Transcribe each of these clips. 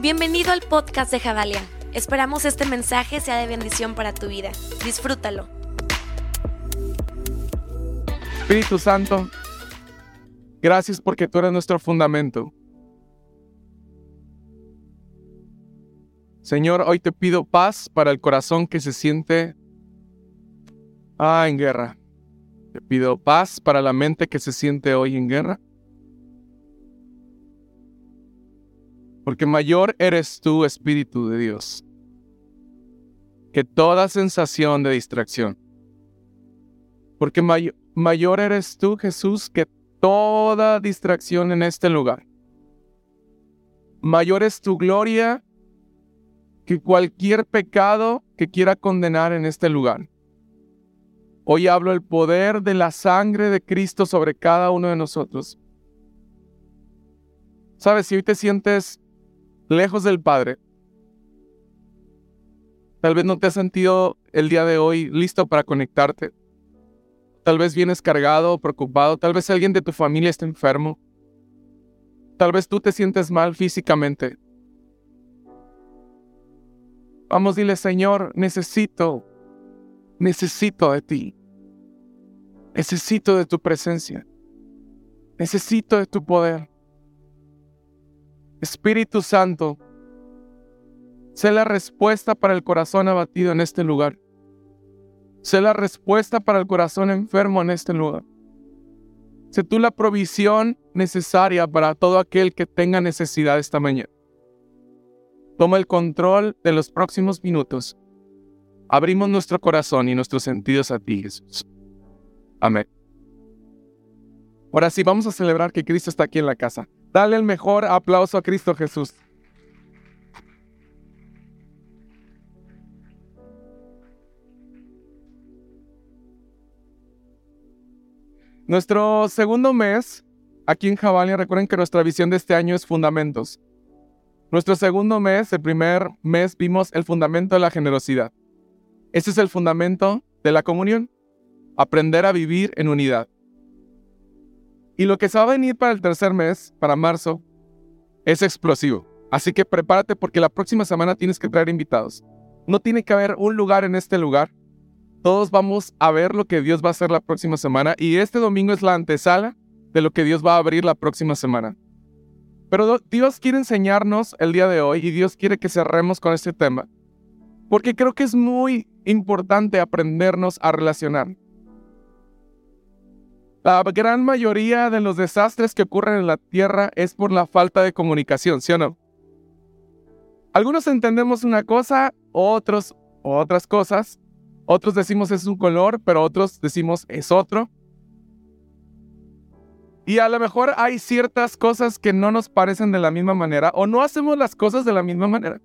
Bienvenido al podcast de Javalia. Esperamos este mensaje sea de bendición para tu vida. Disfrútalo. Espíritu Santo, gracias porque tú eres nuestro fundamento. Señor, hoy te pido paz para el corazón que se siente ah, en guerra. Te pido paz para la mente que se siente hoy en guerra. Porque mayor eres tú, Espíritu de Dios, que toda sensación de distracción. Porque mayor eres tú, Jesús, que toda distracción en este lugar. Mayor es tu gloria que cualquier pecado que quiera condenar en este lugar. Hoy hablo el poder de la sangre de Cristo sobre cada uno de nosotros. Sabes, si hoy te sientes lejos del Padre, tal vez no te has sentido el día de hoy listo para conectarte. Tal vez vienes cargado, preocupado, tal vez alguien de tu familia está enfermo. Tal vez tú te sientes mal físicamente. Vamos, dile, Señor, necesito, necesito de ti. Necesito de tu presencia. Necesito de tu poder. Espíritu Santo, sé la respuesta para el corazón abatido en este lugar. Sé la respuesta para el corazón enfermo en este lugar. Sé tú la provisión necesaria para todo aquel que tenga necesidad esta mañana. Toma el control de los próximos minutos. Abrimos nuestro corazón y nuestros sentidos a ti, Jesús. Amén. Ahora sí, vamos a celebrar que Cristo está aquí en la casa. Dale el mejor aplauso a Cristo Jesús. Nuestro segundo mes aquí en Javalia, recuerden que nuestra visión de este año es fundamentos. Nuestro segundo mes, el primer mes, vimos el fundamento de la generosidad. Ese es el fundamento de la comunión aprender a vivir en unidad. Y lo que se va a venir para el tercer mes, para marzo, es explosivo. Así que prepárate porque la próxima semana tienes que traer invitados. No tiene que haber un lugar en este lugar. Todos vamos a ver lo que Dios va a hacer la próxima semana y este domingo es la antesala de lo que Dios va a abrir la próxima semana. Pero Dios quiere enseñarnos el día de hoy y Dios quiere que cerremos con este tema. Porque creo que es muy importante aprendernos a relacionar. La gran mayoría de los desastres que ocurren en la Tierra es por la falta de comunicación, ¿sí o no? Algunos entendemos una cosa, otros otras cosas. Otros decimos es un color, pero otros decimos es otro. Y a lo mejor hay ciertas cosas que no nos parecen de la misma manera o no hacemos las cosas de la misma manera.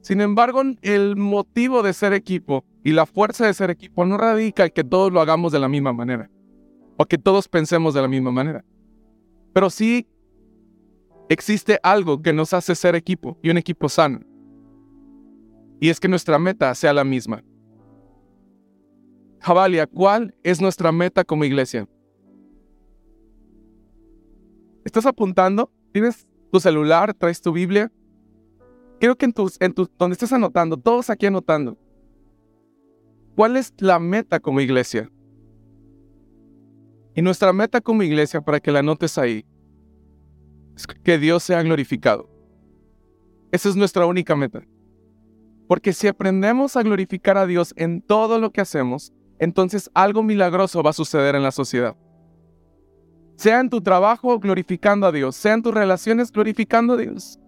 Sin embargo, el motivo de ser equipo y la fuerza de ser equipo no radica en que todos lo hagamos de la misma manera o que todos pensemos de la misma manera. Pero sí existe algo que nos hace ser equipo y un equipo sano. Y es que nuestra meta sea la misma. Javalia, ¿cuál es nuestra meta como iglesia? ¿Estás apuntando? ¿Tienes tu celular? ¿Traes tu Biblia? Creo que en tus, en tus, donde estés anotando, todos aquí anotando. ¿Cuál es la meta como iglesia? Y nuestra meta como iglesia, para que la notes ahí, es que Dios sea glorificado. Esa es nuestra única meta. Porque si aprendemos a glorificar a Dios en todo lo que hacemos, entonces algo milagroso va a suceder en la sociedad. Sea en tu trabajo glorificando a Dios, sea en tus relaciones glorificando a Dios,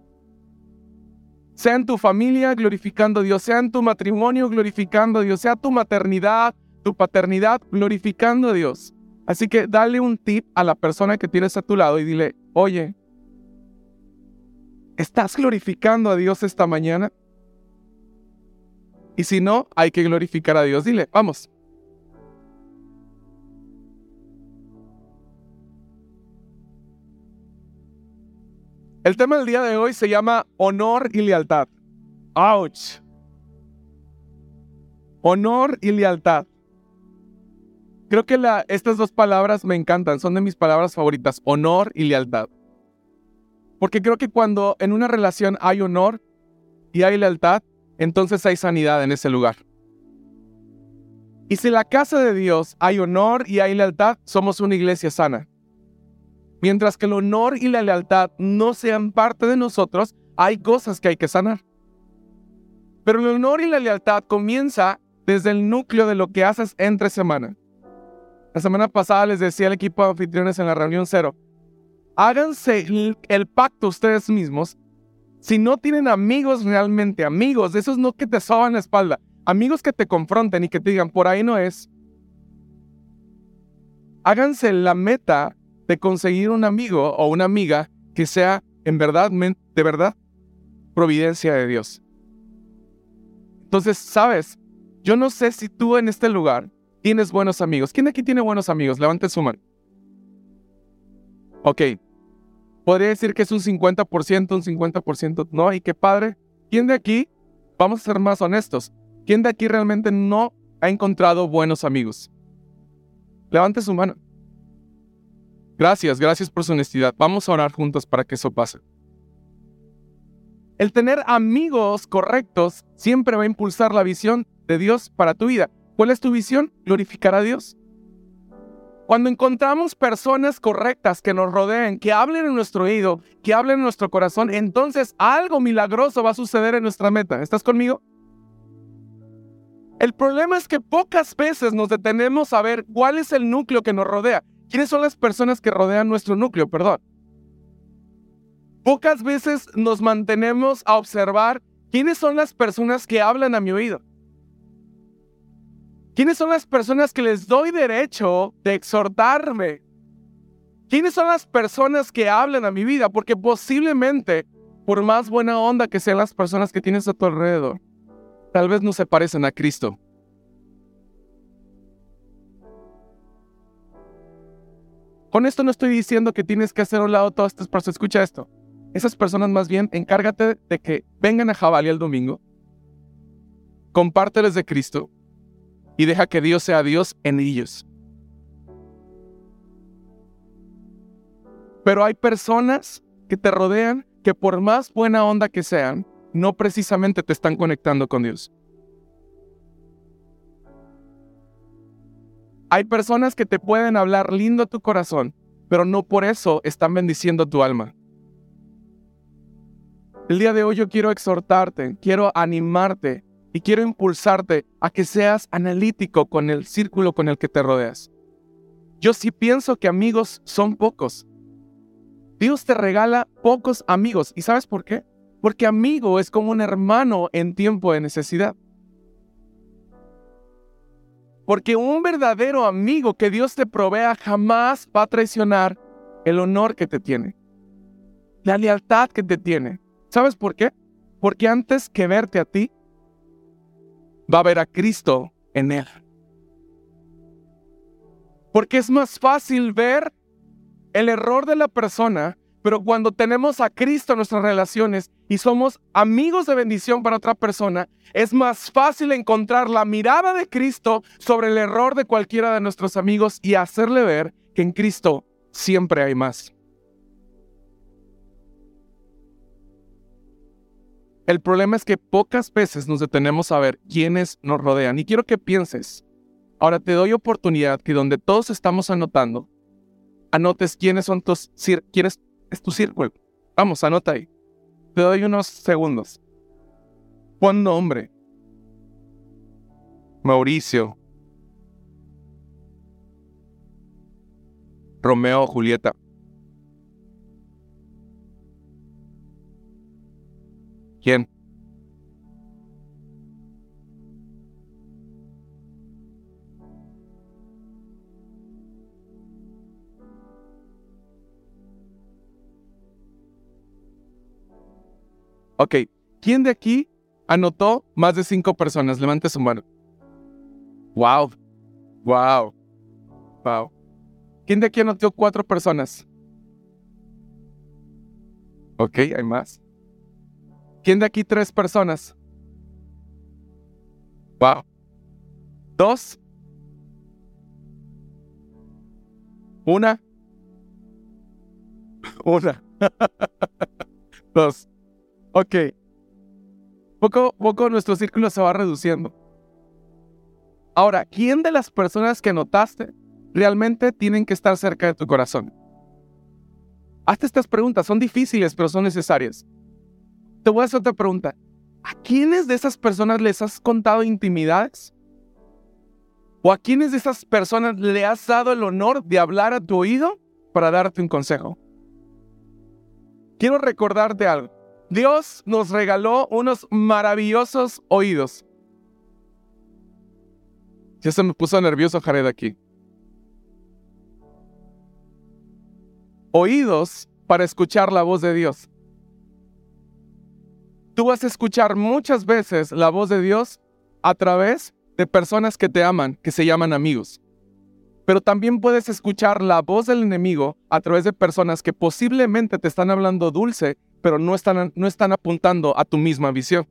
sea en tu familia glorificando a Dios, sea en tu matrimonio glorificando a Dios, sea tu maternidad, tu paternidad glorificando a Dios. Así que dale un tip a la persona que tienes a tu lado y dile, oye, ¿estás glorificando a Dios esta mañana? Y si no, hay que glorificar a Dios. Dile, vamos. El tema del día de hoy se llama honor y lealtad. ¡Auch! Honor y lealtad. Creo que estas dos palabras me encantan, son de mis palabras favoritas, honor y lealtad. Porque creo que cuando en una relación hay honor y hay lealtad, entonces hay sanidad en ese lugar. Y si en la casa de Dios hay honor y hay lealtad, somos una iglesia sana. Mientras que el honor y la lealtad no sean parte de nosotros, hay cosas que hay que sanar. Pero el honor y la lealtad comienza desde el núcleo de lo que haces entre semana. La semana pasada les decía al equipo de anfitriones en la reunión cero, háganse el, pacto ustedes mismos. Si no tienen amigos realmente, amigos, esos no que te soban la espalda, amigos que te confronten y que te digan, por ahí no es. Háganse la meta de conseguir un amigo o una amiga que sea en verdad, de verdad, providencia de Dios. Entonces, sabes, yo no sé si tú en este lugar tienes buenos amigos. ¿Quién de aquí tiene buenos amigos? Levante su mano. Ok. Podría decir que es un 50%, un 50%, no, y qué padre. ¿Quién de aquí, vamos a ser más honestos, quién de aquí realmente no ha encontrado buenos amigos? Levante su mano. Gracias, gracias por su honestidad. Vamos a orar juntos para que eso pase. El tener amigos correctos siempre va a impulsar la visión de Dios para tu vida. ¿Cuál es tu visión? Glorificar a Dios. Cuando encontramos personas correctas que nos rodeen, que hablen en nuestro oído, que hablen en nuestro corazón, entonces algo milagroso va a suceder en nuestra meta. ¿Estás conmigo? El problema es que pocas veces nos detenemos a ver cuál es el núcleo que nos rodea. ¿Quiénes son las personas que rodean nuestro núcleo? Perdón. Pocas veces nos mantenemos a observar quiénes son las personas que hablan a mi oído. ¿Quiénes son las personas que les doy derecho de exhortarme? ¿Quiénes son las personas que hablan a mi vida? Porque posiblemente, por más buena onda que sean las personas que tienes a tu alrededor, tal vez no se parecen a Cristo. Con esto no estoy diciendo que tienes que hacer a un lado todas estas personas. Escucha esto. Esas personas más bien, encárgate de que vengan a Jabali el domingo, compárteles de Cristo y deja que Dios sea Dios en ellos. Pero hay personas que te rodean que por más buena onda que sean, no precisamente te están conectando con Dios. Hay personas que te pueden hablar lindo a tu corazón, pero no por eso están bendiciendo tu alma. El día de hoy yo quiero exhortarte, quiero animarte y quiero impulsarte a que seas analítico con el círculo con el que te rodeas. Yo sí pienso que amigos son pocos. Dios te regala pocos amigos. ¿Y sabes por qué? Porque amigo es como un hermano en tiempo de necesidad. Porque un verdadero amigo que Dios te provea jamás va a traicionar el honor que te tiene, la lealtad que te tiene. ¿Sabes por qué? Porque antes que verte a ti, va a ver a Cristo en él. Porque es más fácil ver el error de la persona pero cuando tenemos a Cristo en nuestras relaciones y somos amigos de bendición para otra persona, es más fácil encontrar la mirada de Cristo sobre el error de cualquiera de nuestros amigos y hacerle ver que en Cristo siempre hay más. El problema es que pocas veces nos detenemos a ver quiénes nos rodean. Y quiero que pienses, ahora te doy oportunidad que donde todos estamos anotando, anotes quiénes son tus, quiénes es tu círculo. Vamos, anota ahí. Te doy unos segundos. Pon nombre. Mauricio. Romeo Julieta. ¿Quién? Ok, ¿quién de aquí anotó más de cinco personas? Levante su mano. Wow, wow, wow. ¿Quién de aquí anotó cuatro personas? Ok, hay más. ¿Quién de aquí tres personas? Wow. ¿Dos? ¿Una? Una. dos. Ok. Poco a poco nuestro círculo se va reduciendo. Ahora, ¿quién de las personas que notaste realmente tienen que estar cerca de tu corazón? Hazte estas preguntas, son difíciles, pero son necesarias. Te voy a hacer otra pregunta. ¿A quiénes de esas personas les has contado intimidades? ¿O a quiénes de esas personas le has dado el honor de hablar a tu oído para darte un consejo? Quiero recordarte algo. Dios nos regaló unos maravillosos oídos. Ya se me puso nervioso Jared aquí. Oídos para escuchar la voz de Dios. Tú vas a escuchar muchas veces la voz de Dios a través de personas que te aman, que se llaman amigos. Pero también puedes escuchar la voz del enemigo a través de personas que posiblemente te están hablando dulce, pero no están, no están apuntando a tu misma visión.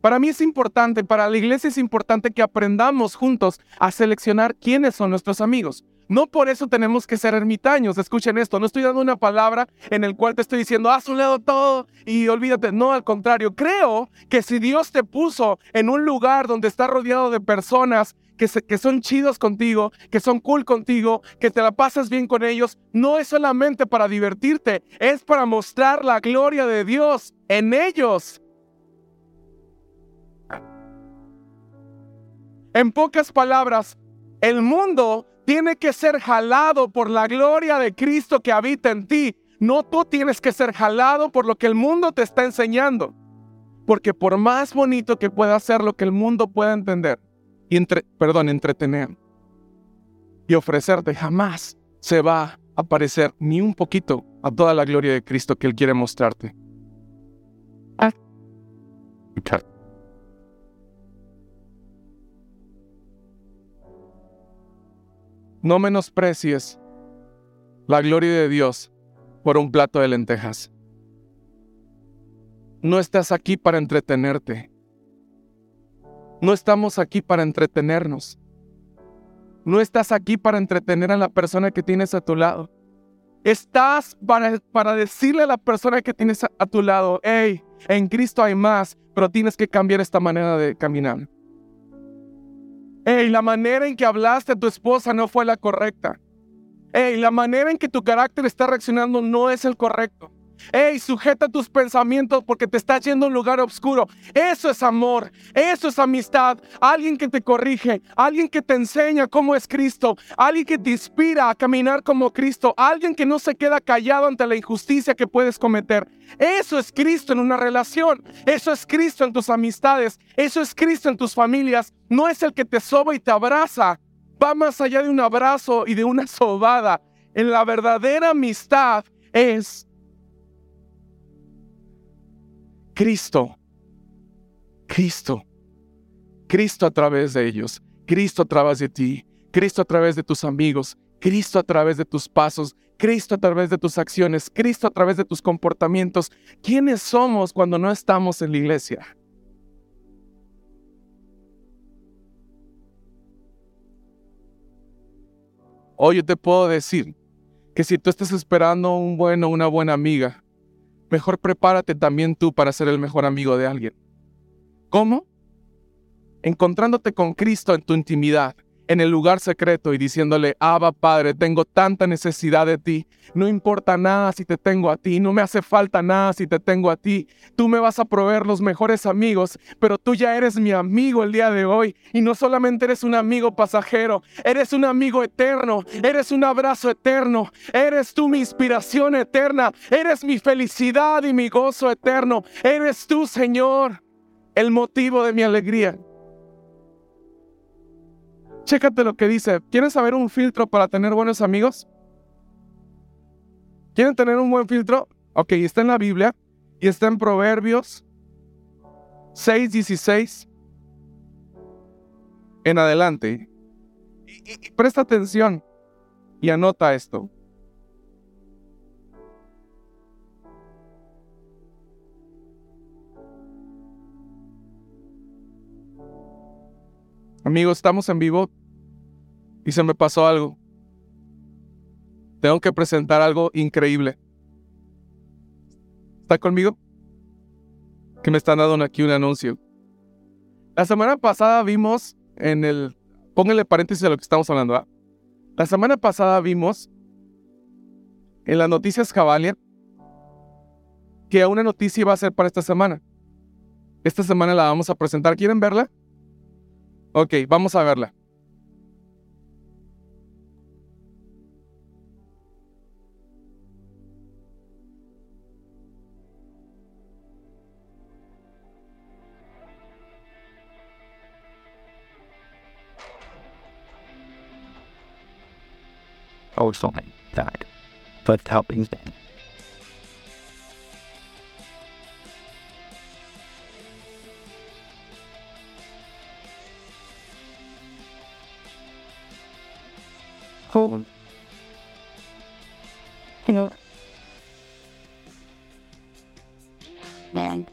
Para mí es importante, para la iglesia es importante que aprendamos juntos a seleccionar quiénes son nuestros amigos. No por eso tenemos que ser ermitaños. Escuchen esto, no estoy dando una palabra en el cual te estoy diciendo, haz un lado todo y olvídate. No, al contrario, creo que si Dios te puso en un lugar donde está rodeado de personas que, que, son chidos contigo, que son cool contigo, que te la pasas bien con ellos, no es solamente para divertirte, es para mostrar la gloria de Dios en ellos. En pocas palabras, el mundo tiene que ser jalado por la gloria de Cristo que habita en ti. No tú tienes que ser jalado por lo que el mundo te está enseñando. Porque por más bonito que pueda ser lo que el mundo pueda entender, y entre, perdón, entretener y ofrecerte, jamás se va a parecer ni un poquito a toda la gloria de Cristo que Él quiere mostrarte. Ah. No menosprecies la gloria de Dios por un plato de lentejas. No estás aquí para entretenerte. No estamos aquí para entretenernos. No estás aquí para entretener a la persona que tienes a tu lado. Estás para, para decirle a la persona que tienes a, a tu lado, hey, en Cristo hay más, pero tienes que cambiar esta manera de caminar. Hey, la manera en que hablaste a tu esposa no fue la correcta. Hey, la manera en que tu carácter está reaccionando no es el correcto. Hey, sujeta tus pensamientos porque te estás yendo a un lugar oscuro. Eso es amor, eso es amistad. Alguien que te corrige, alguien que te enseña cómo es Cristo, alguien que te inspira a caminar como Cristo, alguien que no se queda callado ante la injusticia que puedes cometer. Eso es Cristo en una relación, eso es Cristo en tus amistades, eso es Cristo en tus familias. No es el que te soba y te abraza. Va más allá de un abrazo y de una sobada. En la verdadera amistad es Cristo. Cristo. Cristo a través de ellos. Cristo a través de ti. Cristo a través de tus amigos. Cristo a través de tus pasos. Cristo a través de tus acciones. Cristo a través de tus comportamientos. ¿Quiénes somos cuando no estamos en la iglesia? Hoy yo te puedo decir que si tú estás esperando un bueno, una buena amiga, mejor prepárate también tú para ser el mejor amigo de alguien. ¿Cómo? Encontrándote con Cristo en tu intimidad, en el lugar secreto y diciéndole, Abba Padre, tengo tanta necesidad de ti. No importa nada si te tengo a ti, no me hace falta nada si te tengo a ti. Tú me vas a proveer los mejores amigos, pero tú ya eres mi amigo el día de hoy. Y no solamente eres un amigo pasajero, eres un amigo eterno, eres un abrazo eterno, eres tú mi inspiración eterna, eres mi felicidad y mi gozo eterno. Eres tú, Señor, el motivo de mi alegría. Chécate lo que dice. ¿Quieres saber un filtro para tener buenos amigos? ¿Quieren tener un buen filtro? Ok, está en la Biblia y está en Proverbios 6:16 en adelante. y presta atención y anota esto. Amigos, estamos en vivo y se me pasó algo. Tengo que presentar algo increíble. ¿Está conmigo? Que me están dando aquí un anuncio. La semana pasada vimos en el... Pónganle paréntesis a lo que estamos hablando. ¿ah? La semana pasada vimos en las noticias Javalia que una noticia iba a ser para esta semana. Esta semana la vamos a presentar. ¿Quieren verla? Ok, vamos a verla. also that, but helping them. Know. And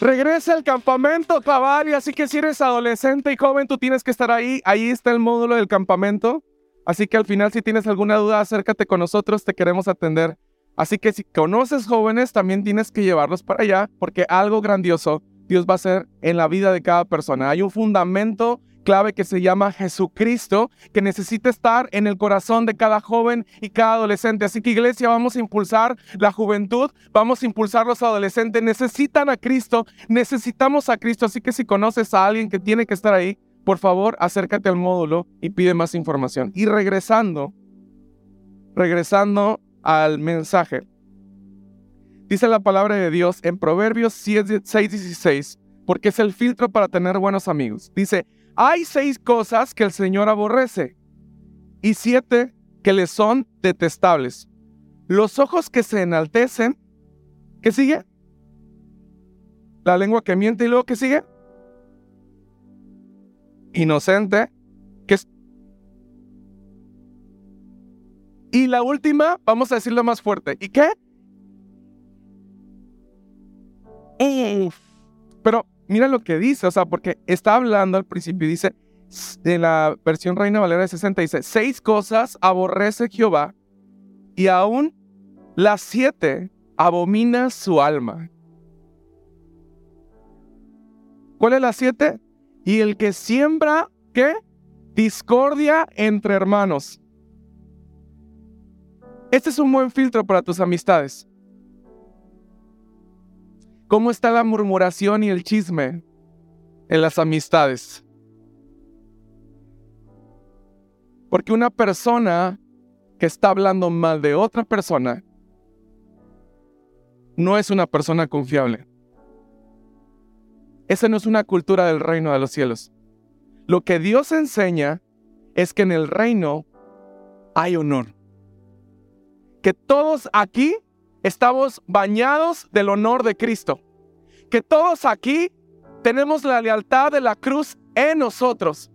Regresa al campamento, Cavalli. Así que si eres adolescente y joven, tú tienes que estar ahí. Ahí está el módulo del campamento. Así que al final, si tienes alguna duda, acércate con nosotros, te queremos atender. Así que si conoces jóvenes, también tienes que llevarlos para allá, porque algo grandioso Dios va a hacer en la vida de cada persona. Hay un fundamento clave que se llama Jesucristo, que necesita estar en el corazón de cada joven y cada adolescente. Así que iglesia, vamos a impulsar la juventud, vamos a impulsar los adolescentes. Necesitan a Cristo, necesitamos a Cristo. Así que si conoces a alguien que tiene que estar ahí, por favor, acércate al módulo y pide más información. Y regresando, regresando al mensaje. Dice la palabra de Dios en Proverbios 6, 16, porque es el filtro para tener buenos amigos. Dice, hay seis cosas que el Señor aborrece y siete que le son detestables. Los ojos que se enaltecen. ¿Qué sigue? La lengua que miente y luego ¿qué sigue? Inocente. ¿Qué es? Y la última, vamos a decirlo más fuerte. ¿Y qué? Pero mira lo que dice, o sea, porque está hablando al principio, dice, de la versión Reina Valera de 60, dice, seis cosas aborrece Jehová y aún las siete abomina su alma. ¿Cuál es la siete? Y el que siembra, ¿qué? Discordia entre hermanos. Este es un buen filtro para tus amistades. ¿Cómo está la murmuración y el chisme en las amistades? Porque una persona que está hablando mal de otra persona no es una persona confiable. Esa no es una cultura del reino de los cielos. Lo que Dios enseña es que en el reino hay honor. Que todos aquí estamos bañados del honor de Cristo. Que todos aquí tenemos la lealtad de la cruz en nosotros.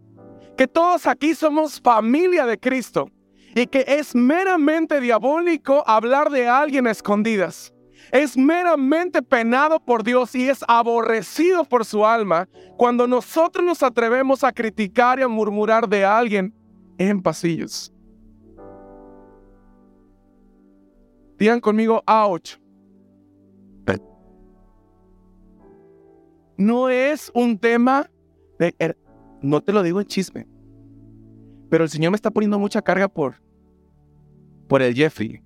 Que todos aquí somos familia de Cristo. Y que es meramente diabólico hablar de alguien a escondidas. Es meramente penado por Dios y es aborrecido por su alma cuando nosotros nos atrevemos a criticar y a murmurar de alguien en pasillos. Digan conmigo, ouch. No es un tema de, er, no te lo digo en chisme, pero el Señor me está poniendo mucha carga por, por el Jeffrey.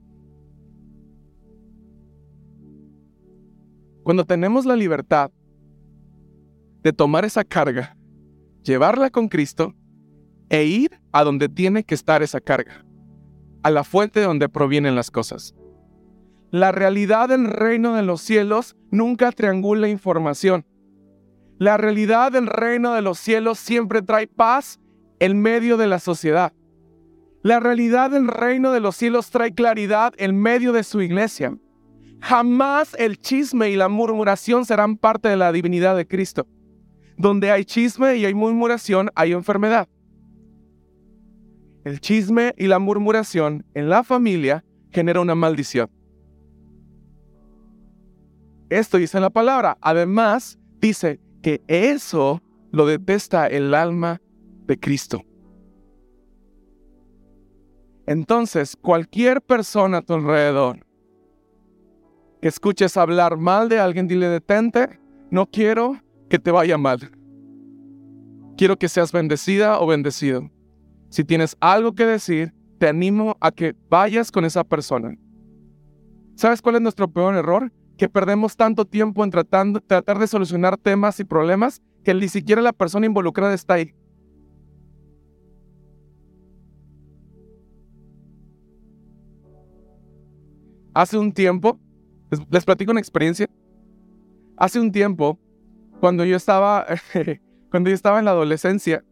Cuando tenemos la libertad de tomar esa carga, llevarla con Cristo e ir a donde tiene que estar esa carga, a la fuente de donde provienen las cosas. La realidad del reino de los cielos nunca triangula información. La realidad del reino de los cielos siempre trae paz en medio de la sociedad. La realidad del reino de los cielos trae claridad en medio de su iglesia. Jamás el chisme y la murmuración serán parte de la divinidad de Cristo. Donde hay chisme y hay murmuración, hay enfermedad. El chisme y la murmuración en la familia genera una maldición. Esto dice la palabra. Además, dice que eso lo detesta el alma de Cristo. Entonces, cualquier persona a tu alrededor que escuches hablar mal de alguien, dile detente, no quiero que te vaya mal. Quiero que seas bendecida o bendecido. Si tienes algo que decir, te animo a que vayas con esa persona. ¿Sabes cuál es nuestro peor error? Que perdemos tanto tiempo en tratar de solucionar temas y problemas que ni siquiera la persona involucrada está ahí. Hace un tiempo, les, platico una experiencia. Hace un tiempo, cuando yo estaba, cuando yo estaba en la adolescencia,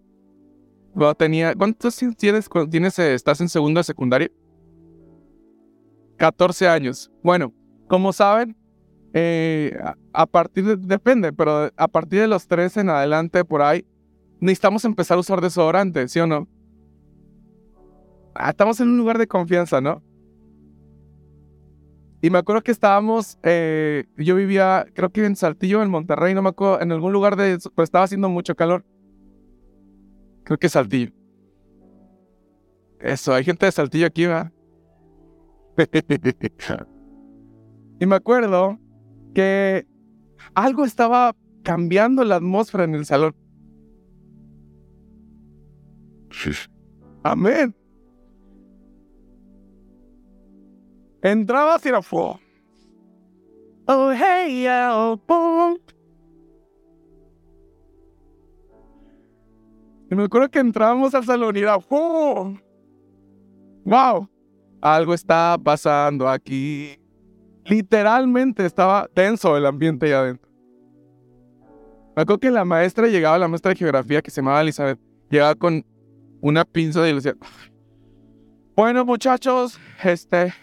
tenía, ¿cuántos tienes cuando tienes, eh, estás en segundo de secundaria? 14 años. Bueno, como saben, eh, a, partir de, depende, pero a partir de los 13 en adelante, por ahí, necesitamos empezar a usar desodorante, ¿sí o no? Ah, estamos en un lugar de confianza, ¿no? Y me acuerdo que estábamos, eh, yo vivía, creo que en Saltillo, en Monterrey, no me acuerdo, en algún lugar de, pues estaba haciendo mucho calor. Creo que Saltillo. Eso, hay gente de Saltillo aquí, ¿va? y me acuerdo que algo estaba cambiando la atmósfera en el salón. Amén. Entraba hacia era fuego. Oh, hey, oh, boom. Y me acuerdo que entrábamos al salón y era ¡Wow! Algo está pasando aquí. Literalmente estaba tenso el ambiente ahí adentro. Me acuerdo que la maestra llegaba, la maestra de geografía que se llamaba Elizabeth, llegaba con una pinza le decía, bueno muchachos, este,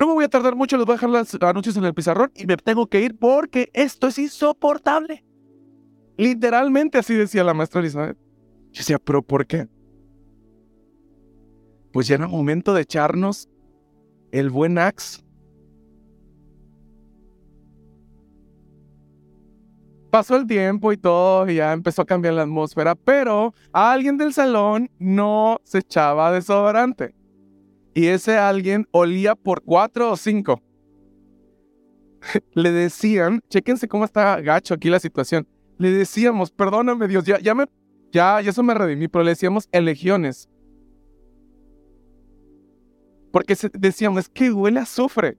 no me voy a tardar mucho, les voy a dejar las anuncios en el pizarrón y me tengo que ir porque esto es insoportable. Literalmente así decía la maestra Elizabeth. Yo decía, pero ¿por qué? Pues ya era momento de echarnos el buen axe. Pasó el tiempo y todo, y ya empezó a cambiar la atmósfera, pero a alguien del salón no se echaba desodorante y ese alguien olía por cuatro o cinco. Le decían, chéquense cómo está gacho aquí la situación. Le decíamos, perdóname Dios, ya, ya me, ya, eso me redimí, pero le decíamos elegiones. Porque decíamos, es que huele a azufre.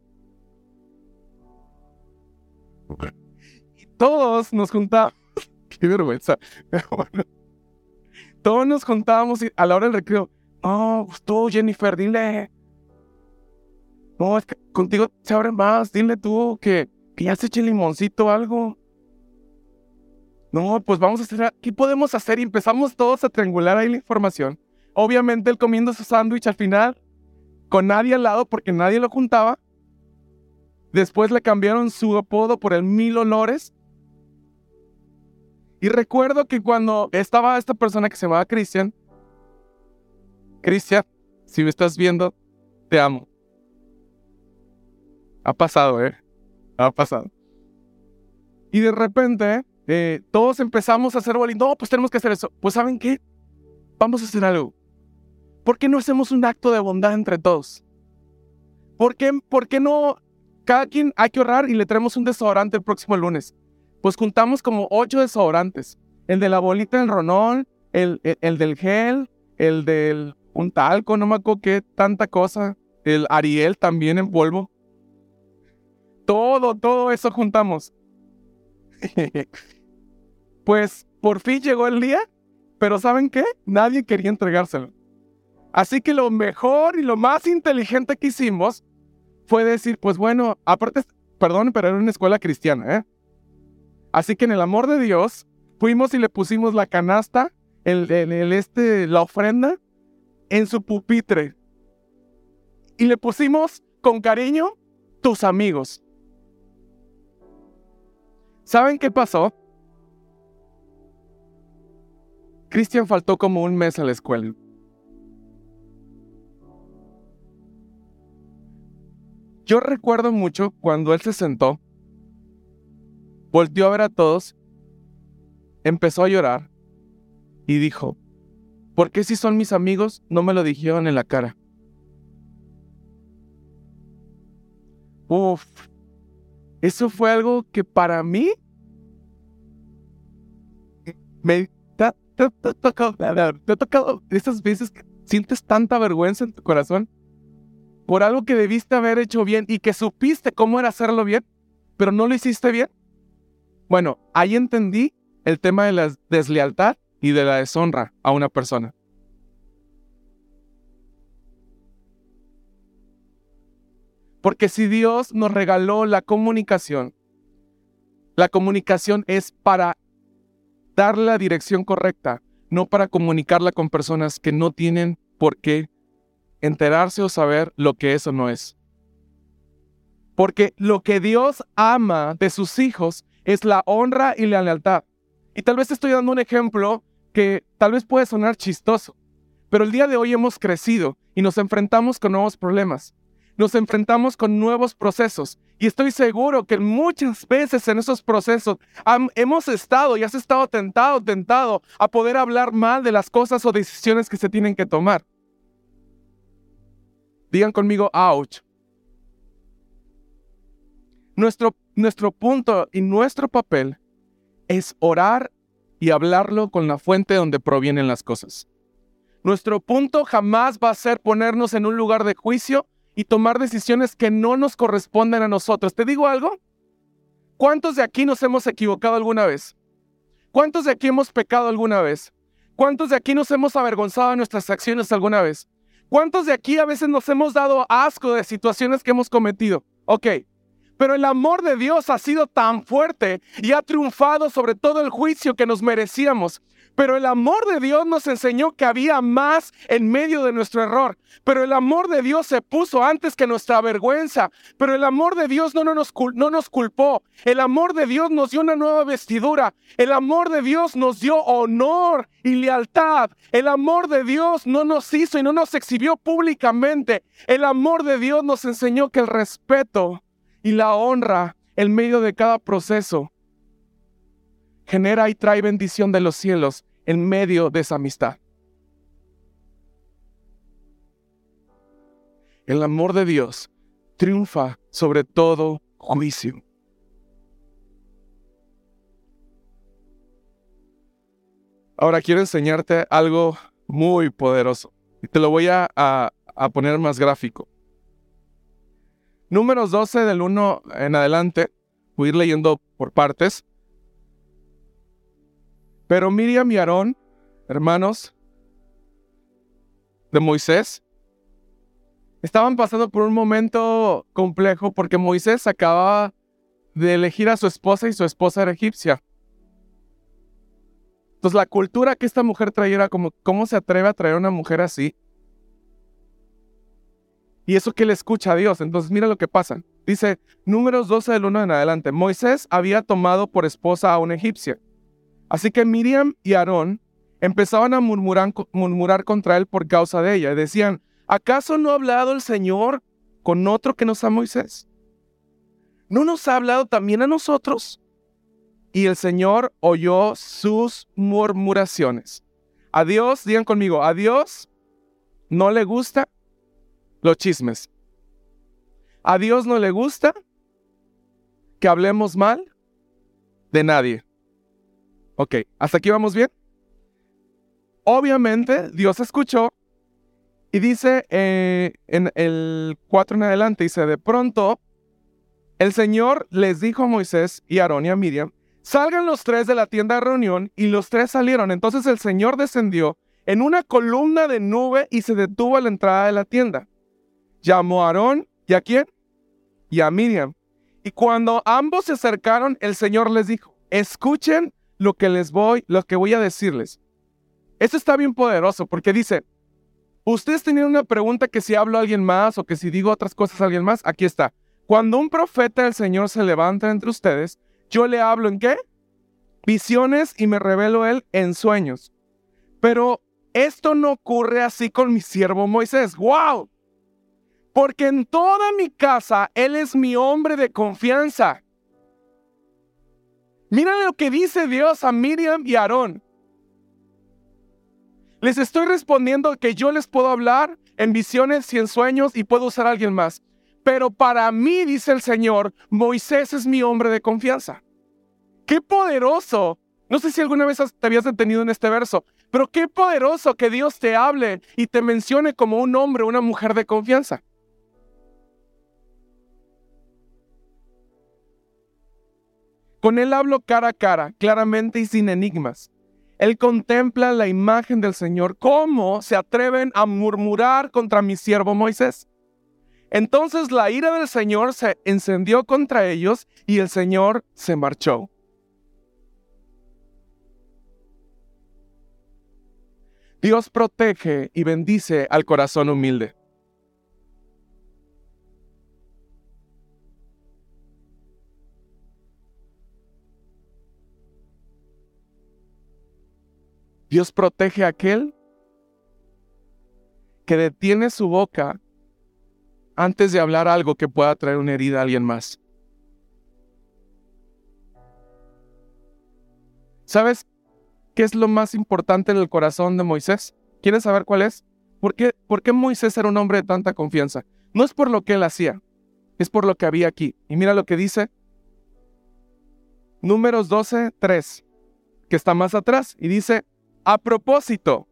Y todos nos juntábamos, qué vergüenza, todos nos juntábamos a la hora del recreo, pues tú, Jennifer, dile. No, es que contigo se abre más. Dile tú que, que ya se eche limoncito o algo. No, pues vamos a hacer. ¿Qué podemos hacer? Y empezamos todos a triangular ahí la información. Obviamente él comiendo su sándwich al final, con nadie al lado porque nadie lo juntaba. Después le cambiaron su apodo por el Mil Olores. Y recuerdo que cuando estaba esta persona que se llamaba Cristian, Cristian, si me estás viendo, te amo. Ha pasado, ¿eh? Ha pasado. Y de repente, eh, todos empezamos a hacer bolín. No, pues tenemos que hacer eso. Pues ¿saben qué? Vamos a hacer algo. ¿Por qué no hacemos un acto de bondad entre todos? ¿Por qué, ¿Por qué no? Cada quien hay que ahorrar y le traemos un desodorante el próximo lunes. Pues juntamos como ocho desodorantes. El de la bolita del ronón, el, el del gel, el del un talco, no me acuerdo qué, tanta cosa. El Ariel también en polvo. Todo, todo eso juntamos. pues por fin llegó el día, pero ¿saben qué? Nadie quería entregárselo. Así que lo mejor y lo más inteligente que hicimos fue decir, pues bueno, aparte, perdón, pero era una escuela cristiana, ¿eh? Así que en el amor de Dios, fuimos y le pusimos la canasta, el, el este, la ofrenda, en su pupitre y le pusimos con cariño tus amigos. ¿Saben qué pasó? Cristian faltó como un mes a la escuela. Yo recuerdo mucho cuando él se sentó, volteó a ver a todos, empezó a llorar y dijo, ¿Por qué si son mis amigos no me lo dijeron en la cara? Uf, eso fue algo que para mí me te, te, tocado, te ha tocado esas veces que sientes tanta vergüenza en tu corazón por algo que debiste haber hecho bien y que supiste cómo era hacerlo bien, pero no lo hiciste bien. Bueno, ahí entendí el tema de la deslealtad y de la deshonra a una persona. Porque si Dios nos regaló la comunicación, la comunicación es para darle la dirección correcta, no para comunicarla con personas que no tienen por qué enterarse o saber lo que eso no es. Porque lo que Dios ama de sus hijos es la honra y la lealtad. Y tal vez estoy dando un ejemplo que tal vez puede sonar chistoso, pero el día de hoy hemos crecido y nos enfrentamos con nuevos problemas nos enfrentamos con nuevos procesos. Y estoy seguro que muchas veces en esos procesos hemos estado y has estado tentado, tentado a poder hablar mal de las cosas o decisiones que se tienen que tomar. Digan conmigo, ouch. Nuestro, nuestro punto y nuestro papel es orar y hablarlo con la fuente donde provienen las cosas. Nuestro punto jamás va a ser ponernos en un lugar de juicio y tomar decisiones que no nos corresponden a nosotros. ¿Te digo algo? ¿Cuántos de aquí nos hemos equivocado alguna vez? ¿Cuántos de aquí hemos pecado alguna vez? ¿Cuántos de aquí nos hemos avergonzado de nuestras acciones alguna vez? ¿Cuántos de aquí a veces nos hemos dado asco de situaciones que hemos cometido? Ok, pero el amor de Dios ha sido tan fuerte y ha triunfado sobre todo el juicio que nos merecíamos pero el amor de Dios nos enseñó que había más en medio de nuestro error. Pero el amor de Dios se puso antes que nuestra vergüenza. Pero el amor de Dios no, nos, no nos culpó. El amor de Dios nos dio una nueva vestidura. El amor de Dios nos dio honor y lealtad. El amor de Dios no nos hizo y no nos exhibió públicamente. El amor de Dios nos enseñó que el respeto y la honra en medio de cada proceso genera y trae bendición de los cielos en medio de esa amistad. El amor de Dios triunfa sobre todo juicio. Ahora quiero enseñarte algo muy poderoso y te lo voy a, a poner más gráfico. Números 12 del 1 en adelante, voy a ir leyendo por partes. Pero Miriam y Aarón, hermanos de Moisés, estaban pasando por un momento complejo porque Moisés acababa de elegir a su esposa y su esposa era egipcia. Entonces la cultura que esta mujer traía era como, ¿cómo se atreve a traer a una mujer así? Y eso que le escucha a Dios. Entonces mira lo que pasa. Dice, números 12 del 1 en adelante, Moisés había tomado por esposa a una egipcia Así que Miriam y Aarón empezaban a murmurar, murmurar contra él por causa de ella. Y decían, ¿acaso no ha hablado el Señor con otro que no sea Moisés? ¿No nos ha hablado también a nosotros? Y el Señor oyó sus murmuraciones. A Dios, digan conmigo, a Dios no le gusta los chismes. A Dios no le gusta que hablemos mal de nadie. Ok, ¿hasta aquí vamos bien? Obviamente Dios escuchó y dice eh, en el 4 en adelante, dice, de pronto el Señor les dijo a Moisés y a Aarón y a Miriam, salgan los tres de la tienda de reunión y los tres salieron. Entonces el Señor descendió en una columna de nube y se detuvo a la entrada de la tienda. Llamó a Aarón y a quién? Y a Miriam. Y cuando ambos se acercaron, el Señor les dijo, escuchen lo que les voy, lo que voy a decirles. Esto está bien poderoso porque dice, ustedes tenían una pregunta que si hablo a alguien más o que si digo otras cosas a alguien más, aquí está. Cuando un profeta del Señor se levanta entre ustedes, yo le hablo en qué? Visiones y me revelo él en sueños. Pero esto no ocurre así con mi siervo Moisés. ¡Wow! Porque en toda mi casa él es mi hombre de confianza Mira lo que dice Dios a Miriam y Aarón. Les estoy respondiendo que yo les puedo hablar en visiones y en sueños y puedo usar a alguien más. Pero para mí, dice el Señor, Moisés es mi hombre de confianza. Qué poderoso. No sé si alguna vez te habías detenido en este verso, pero qué poderoso que Dios te hable y te mencione como un hombre o una mujer de confianza. Con Él hablo cara a cara, claramente y sin enigmas. Él contempla la imagen del Señor. ¿Cómo se atreven a murmurar contra mi siervo Moisés? Entonces la ira del Señor se encendió contra ellos y el Señor se marchó. Dios protege y bendice al corazón humilde. Dios protege a aquel que detiene su boca antes de hablar algo que pueda traer una herida a alguien más. ¿Sabes qué es lo más importante en el corazón de Moisés? ¿Quieres saber cuál es? ¿Por qué, ¿Por qué Moisés era un hombre de tanta confianza? No es por lo que él hacía, es por lo que había aquí. Y mira lo que dice Números 12, 3, que está más atrás, y dice, a propósito,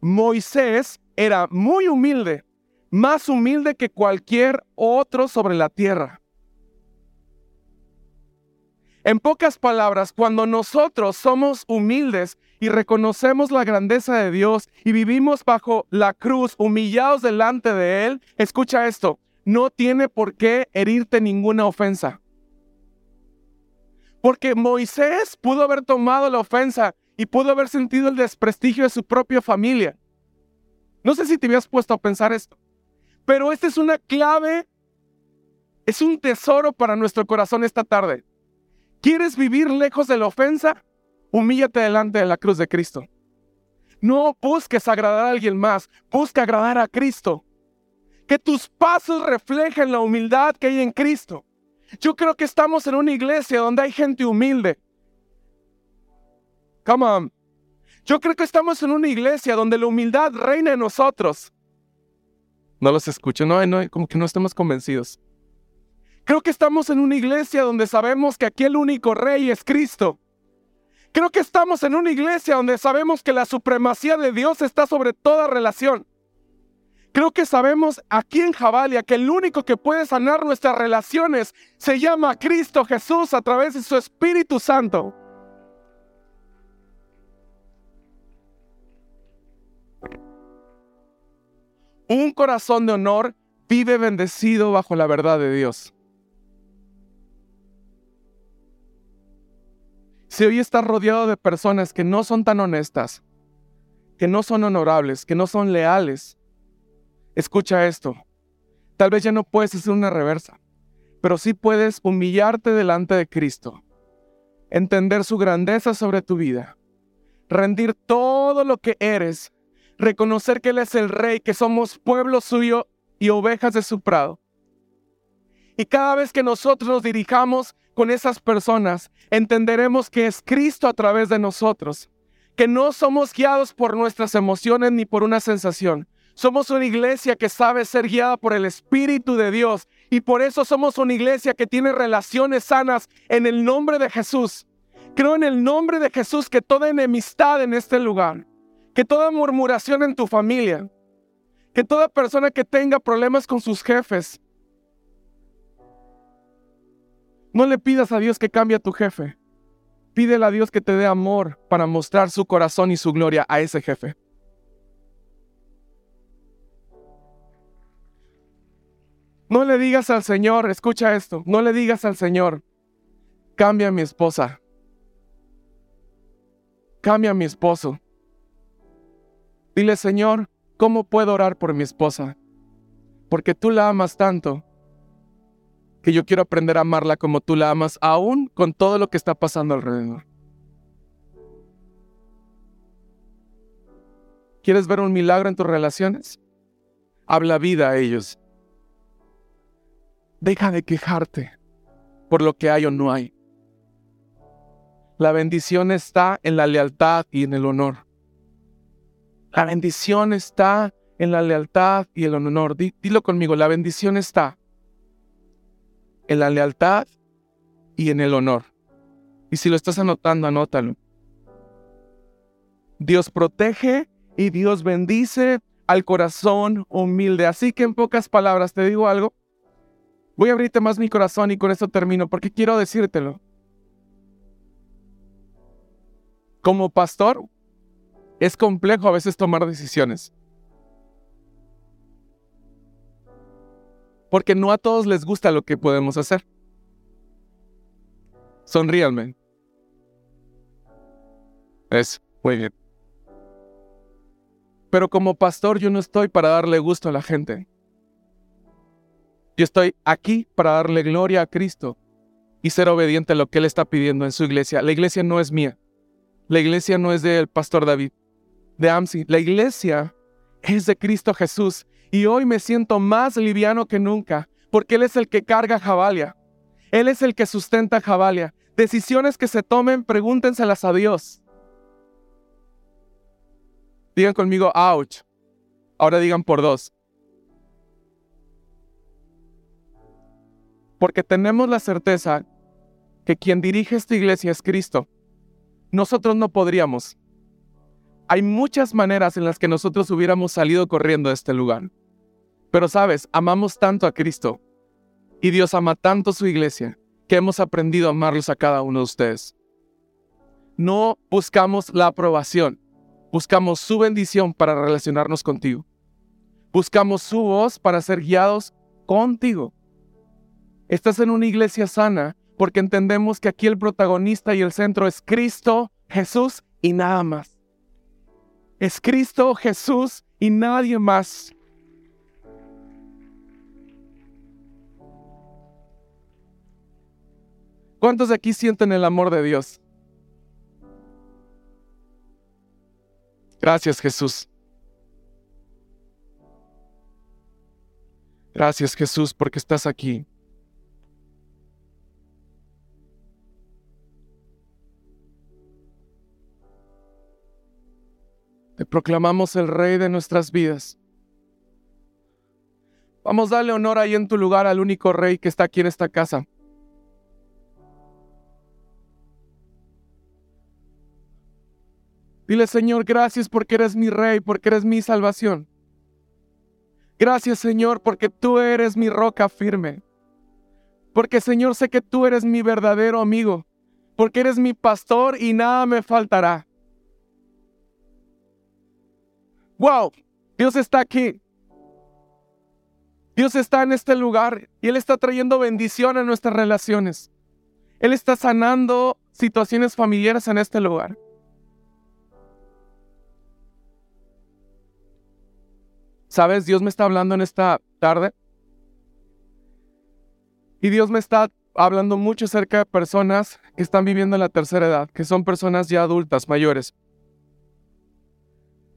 Moisés era muy humilde más humilde que cualquier otro sobre la tierra. En pocas palabras, cuando nosotros somos humildes y reconocemos la grandeza de Dios y vivimos bajo la cruz, humillados delante de Él, escucha esto, no tiene por qué herirte ninguna ofensa. Porque Moisés pudo haber tomado la ofensa y pudo haber sentido el desprestigio de su propia familia. No sé si te habías puesto a pensar esto. Pero esta es una clave, es un tesoro para nuestro corazón esta tarde. ¿Quieres vivir lejos de la ofensa? Humíllate delante de la cruz de Cristo. No busques agradar a alguien más, busca agradar a Cristo. Que tus pasos reflejen la humildad que hay en Cristo. Yo creo que estamos en una iglesia donde hay gente humilde. Come on. Yo creo que estamos en una iglesia donde la humildad reina en nosotros. No los escucho, no, no, como que no estamos convencidos. Creo que estamos en una iglesia donde sabemos que aquí el único rey es Cristo. Creo que estamos en una iglesia donde sabemos que la supremacía de Dios está sobre toda relación. Creo que sabemos aquí en Jabalia que el único que puede sanar nuestras relaciones se llama Cristo Jesús a través de su Espíritu Santo. Un corazón de honor vive bendecido bajo la verdad de Dios. Si hoy estás rodeado de personas que no son tan honestas, que no son honorables, que no son leales, escucha esto. Tal vez ya no puedes hacer una reversa, pero sí puedes humillarte delante de Cristo, entender su grandeza sobre tu vida, rendir todo lo que eres reconocer que Él es el Rey, que somos pueblo suyo y ovejas de su prado. Y cada vez que nosotros nos dirijamos con esas personas, entenderemos que es Cristo a través de nosotros, que no somos guiados por nuestras emociones ni por una sensación. Somos una iglesia que sabe ser guiada por el Espíritu de Dios y por eso somos una iglesia que tiene relaciones sanas en el nombre de Jesús. Creo en el nombre de Jesús que toda enemistad en este lugar, que toda murmuración en tu familia, que toda persona que tenga problemas con sus jefes, no le pidas a Dios que cambie a tu jefe. Pídele a Dios que te dé amor para mostrar su corazón y su gloria a ese jefe. No le digas al Señor, escucha esto, no le digas al Señor, cambia a mi esposa, cambia a mi esposo. Dile, Señor, ¿cómo puedo orar por mi esposa? Porque tú la amas tanto que yo quiero aprender a amarla como tú la amas, aún con todo lo que está pasando alrededor. ¿Quieres ver un milagro en tus relaciones? Habla vida a ellos. Deja de quejarte por lo que hay o no hay. La bendición está en la lealtad y en el honor. La bendición está en la lealtad y el honor. dilo conmigo, la bendición está en la lealtad y en el honor. Y si lo estás anotando, anótalo. Dios protege y Dios bendice al corazón humilde. Así que en pocas palabras te digo algo. Voy a abrirte más mi corazón y con esto termino porque quiero decírtelo. Como pastor, es complejo a veces tomar decisiones. Porque no a todos les gusta lo que podemos hacer. Sonríanme. Es muy bien. Pero como pastor yo no estoy para darle gusto a la gente. Yo estoy aquí para darle gloria a Cristo y ser obediente a lo que Él está pidiendo en su iglesia. La iglesia no es mía. La iglesia no es del pastor David, de Amsi. La iglesia es de Cristo Jesús. Y hoy me siento más liviano que nunca, porque Él es el que carga Jabalia. Él es el que sustenta Jabalia. Decisiones que se tomen, pregúntenselas a Dios. Digan conmigo, ouch. Ahora digan por dos. Porque tenemos la certeza que quien dirige esta iglesia es Cristo. Nosotros no podríamos. Hay muchas maneras en las que nosotros hubiéramos salido corriendo de este lugar. Pero sabes, amamos tanto a Cristo y Dios ama tanto su iglesia que hemos aprendido a amarlos a cada uno de ustedes. No buscamos la aprobación, Buscamos su bendición para relacionarnos contigo. Buscamos su voz para ser guiados contigo. Estás en una iglesia sana porque entendemos que aquí el protagonista y el centro es Cristo, Jesús y nada más. Es Cristo, Jesús y nadie más. ¿Cuántos de aquí sienten el amor de Dios? Gracias Jesús. Gracias Jesús porque estás aquí. Te proclamamos el Rey de nuestras vidas. Vamos a darle honor ahí en tu lugar al único Rey que está aquí en esta casa. Dile, Señor, gracias porque eres mi rey, porque eres mi salvación. Gracias, Señor, porque tú eres mi roca firme. Porque, Señor, sé que tú eres mi verdadero amigo. Porque eres mi pastor y nada me faltará. Wow, Dios está aquí. Dios está en este lugar y Él está trayendo bendición a nuestras relaciones. Él está sanando situaciones familiares en este lugar. Sabes, Dios me está hablando en esta tarde. Y Dios me está hablando mucho acerca de personas que están viviendo en la tercera edad, que son personas ya adultas, mayores.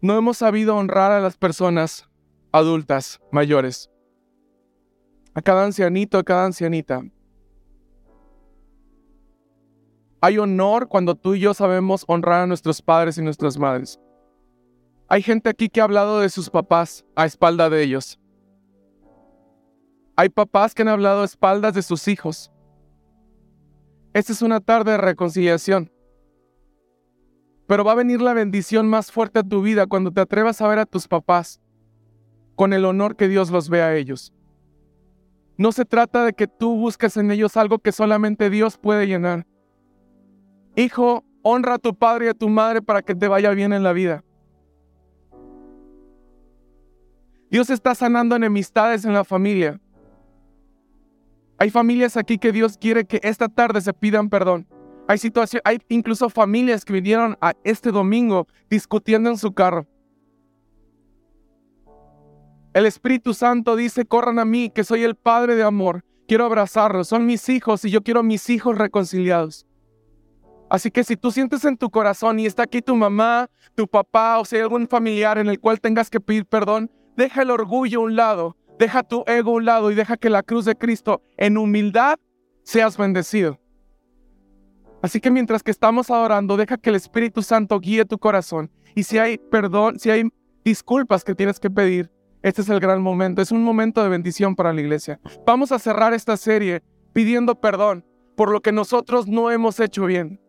No hemos sabido honrar a las personas adultas, mayores. A cada ancianito, a cada ancianita. Hay honor cuando tú y yo sabemos honrar a nuestros padres y nuestras madres. Hay gente aquí que ha hablado de sus papás a espalda de ellos. Hay papás que han hablado a espaldas de sus hijos. Esta es una tarde de reconciliación. Pero va a venir la bendición más fuerte a tu vida cuando te atrevas a ver a tus papás con el honor que Dios los ve a ellos. No se trata de que tú busques en ellos algo que solamente Dios puede llenar. Hijo, honra a tu padre y a tu madre para que te vaya bien en la vida. Dios está sanando enemistades en la familia. Hay familias aquí que Dios quiere que esta tarde se pidan perdón. Hay situaciones, hay incluso familias que vinieron a este domingo discutiendo en su carro. El Espíritu Santo dice, corran a mí, que soy el Padre de amor. Quiero abrazarlos, son mis hijos y yo quiero mis hijos reconciliados. Así que si tú sientes en tu corazón y está aquí tu mamá, tu papá o si hay algún familiar en el cual tengas que pedir perdón, Deja el orgullo a un lado, deja tu ego a un lado y deja que la cruz de Cristo en humildad seas bendecido. Así que mientras que estamos adorando, deja que el Espíritu Santo guíe tu corazón. Y si hay perdón, si hay disculpas que tienes que pedir, este es el gran momento. Es un momento de bendición para la iglesia. Vamos a cerrar esta serie pidiendo perdón por lo que nosotros no hemos hecho bien.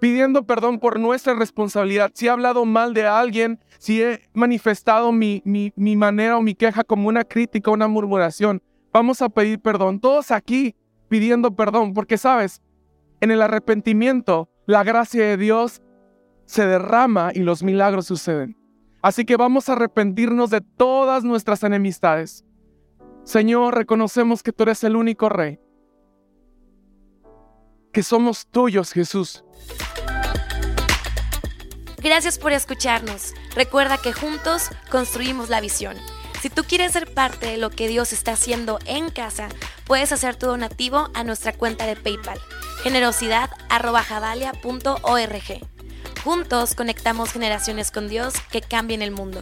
Pidiendo perdón por nuestra responsabilidad. Si he hablado mal de alguien, si he manifestado mi, mi, mi manera o mi queja como una crítica, una murmuración, vamos a pedir perdón. Todos aquí pidiendo perdón, porque sabes, en el arrepentimiento, la gracia de Dios se derrama y los milagros suceden. Así que vamos a arrepentirnos de todas nuestras enemistades. Señor, reconocemos que tú eres el único rey, que somos tuyos, Jesús. Gracias por escucharnos. Recuerda que juntos construimos la visión. Si tú quieres ser parte de lo que Dios está haciendo en casa, puedes hacer tu donativo a nuestra cuenta de PayPal, generosidad.javalia.org. Juntos conectamos generaciones con Dios que cambien el mundo.